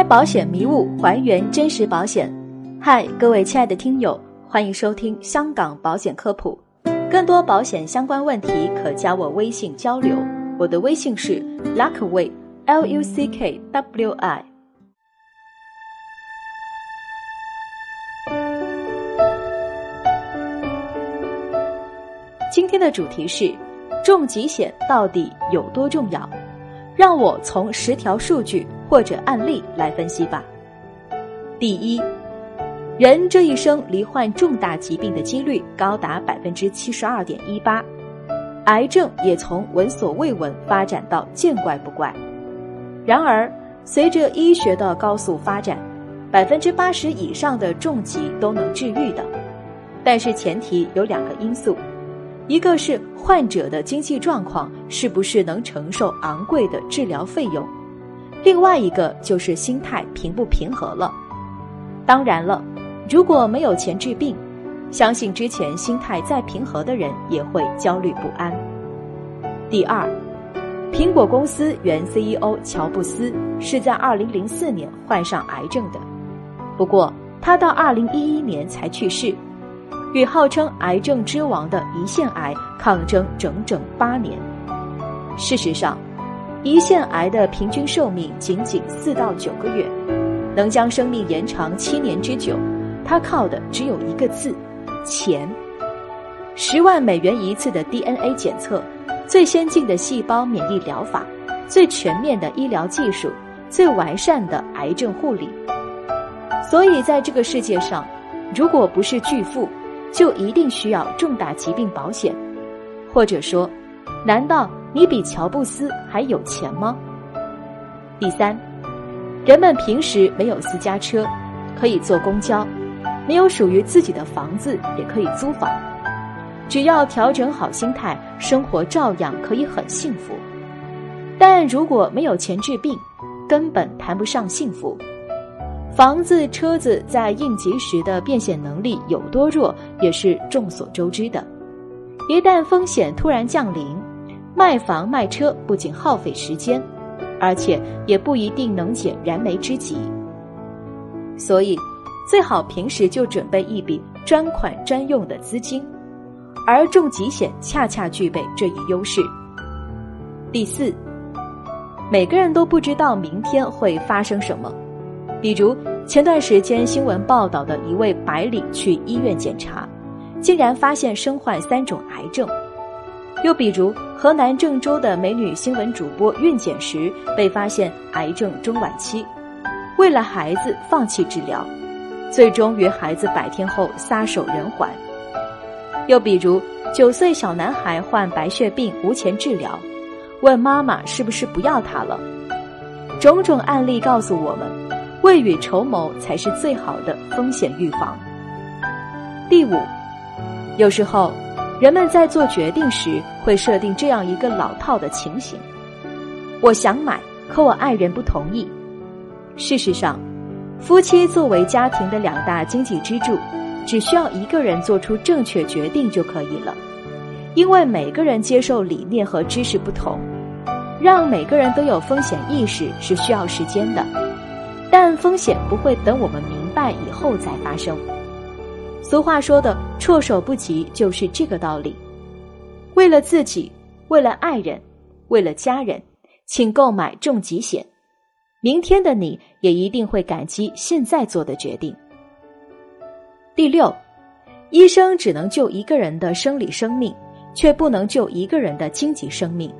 开保险迷雾，还原真实保险。嗨，各位亲爱的听友，欢迎收听香港保险科普。更多保险相关问题，可加我微信交流。我的微信是 Luckway，L U C K W I。今天的主题是：重疾险到底有多重要？让我从十条数据或者案例来分析吧。第一，人这一生罹患重大疾病的几率高达百分之七十二点一八，癌症也从闻所未闻发展到见怪不怪。然而，随着医学的高速发展，百分之八十以上的重疾都能治愈的，但是前提有两个因素。一个是患者的经济状况是不是能承受昂贵的治疗费用，另外一个就是心态平不平和了。当然了，如果没有钱治病，相信之前心态再平和的人也会焦虑不安。第二，苹果公司原 CEO 乔布斯是在2004年患上癌症的，不过他到2011年才去世。与号称癌症之王的胰腺癌抗争整整八年。事实上，胰腺癌的平均寿命仅仅四到九个月，能将生命延长七年之久，它靠的只有一个字：钱。十万美元一次的 DNA 检测，最先进的细胞免疫疗法，最全面的医疗技术，最完善的癌症护理。所以，在这个世界上，如果不是巨富，就一定需要重大疾病保险，或者说，难道你比乔布斯还有钱吗？第三，人们平时没有私家车，可以坐公交；没有属于自己的房子，也可以租房。只要调整好心态，生活照样可以很幸福。但如果没有钱治病，根本谈不上幸福。房子、车子在应急时的变现能力有多弱，也是众所周知的。一旦风险突然降临，卖房卖车不仅耗费时间，而且也不一定能解燃眉之急。所以，最好平时就准备一笔专款专用的资金，而重疾险恰恰具备这一优势。第四，每个人都不知道明天会发生什么。比如前段时间新闻报道的一位白领去医院检查，竟然发现身患三种癌症；又比如河南郑州的美女新闻主播孕检时被发现癌症中晚期，为了孩子放弃治疗，最终于孩子百天后撒手人寰；又比如九岁小男孩患白血病无钱治疗，问妈妈是不是不要他了。种种案例告诉我们。未雨绸缪才是最好的风险预防。第五，有时候人们在做决定时会设定这样一个老套的情形：我想买，可我爱人不同意。事实上，夫妻作为家庭的两大经济支柱，只需要一个人做出正确决定就可以了。因为每个人接受理念和知识不同，让每个人都有风险意识是需要时间的。但风险不会等我们明白以后再发生。俗话说的“措手不及”就是这个道理。为了自己，为了爱人，为了家人，请购买重疾险。明天的你也一定会感激现在做的决定。第六，医生只能救一个人的生理生命，却不能救一个人的经济生命。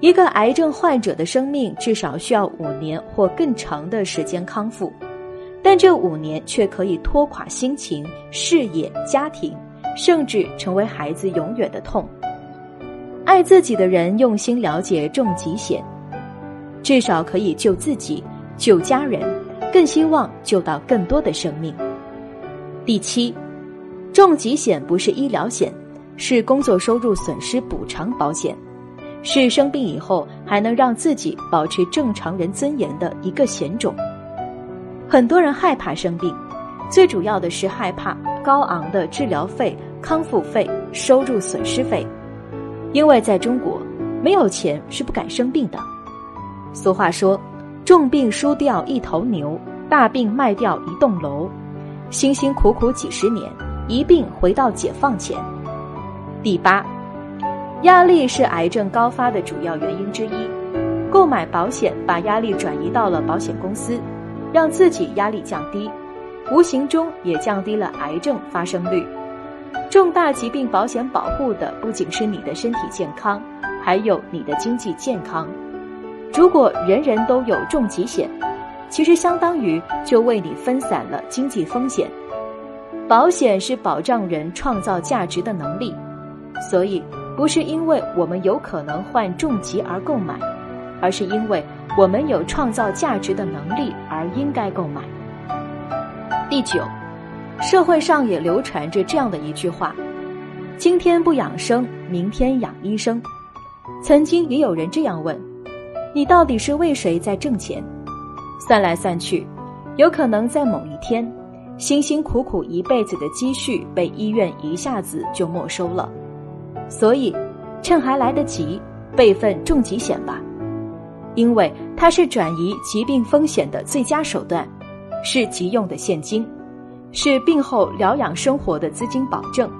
一个癌症患者的生命至少需要五年或更长的时间康复，但这五年却可以拖垮心情、事业、家庭，甚至成为孩子永远的痛。爱自己的人用心了解重疾险，至少可以救自己、救家人，更希望救到更多的生命。第七，重疾险不是医疗险，是工作收入损失补偿保险。是生病以后还能让自己保持正常人尊严的一个险种。很多人害怕生病，最主要的是害怕高昂的治疗费、康复费、收入损失费。因为在中国，没有钱是不敢生病的。俗话说：“重病输掉一头牛，大病卖掉一栋楼，辛辛苦苦几十年，一病回到解放前。第八，压力是癌症高发的主要原因之一。购买保险把压力转移到了保险公司，让自己压力降低，无形中也降低了癌症发生率。重大疾病保险保护的不仅是你的身体健康，还有你的经济健康。如果人人都有重疾险，其实相当于就为你分散了经济风险。保险是保障人创造价值的能力，所以不是因为我们有可能患重疾而购买，而是因为我们有创造价值的能力而应该购买。第九。社会上也流传着这样的一句话：“今天不养生，明天养医生。”曾经也有人这样问：“你到底是为谁在挣钱？”算来算去，有可能在某一天，辛辛苦苦一辈子的积蓄被医院一下子就没收了。所以，趁还来得及，备份重疾险吧，因为它是转移疾病风险的最佳手段，是急用的现金。是病后疗养生活的资金保证，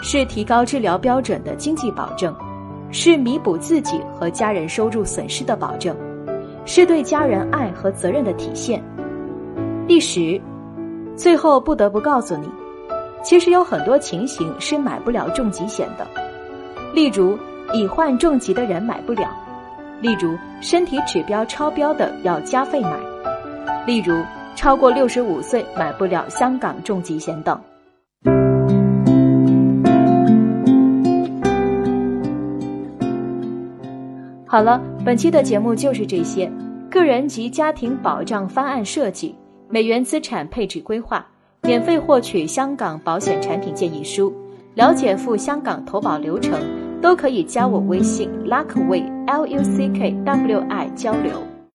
是提高治疗标准的经济保证，是弥补自己和家人收入损失的保证，是对家人爱和责任的体现。第十，最后不得不告诉你，其实有很多情形是买不了重疾险的，例如已患重疾的人买不了，例如身体指标超标的要加费买，例如。超过六十五岁买不了香港重疾险等。好了，本期的节目就是这些。个人及家庭保障方案设计、美元资产配置规划，免费获取香港保险产品建议书，了解赴香港投保流程，都可以加我微信 Luckway L U C K W I 交流。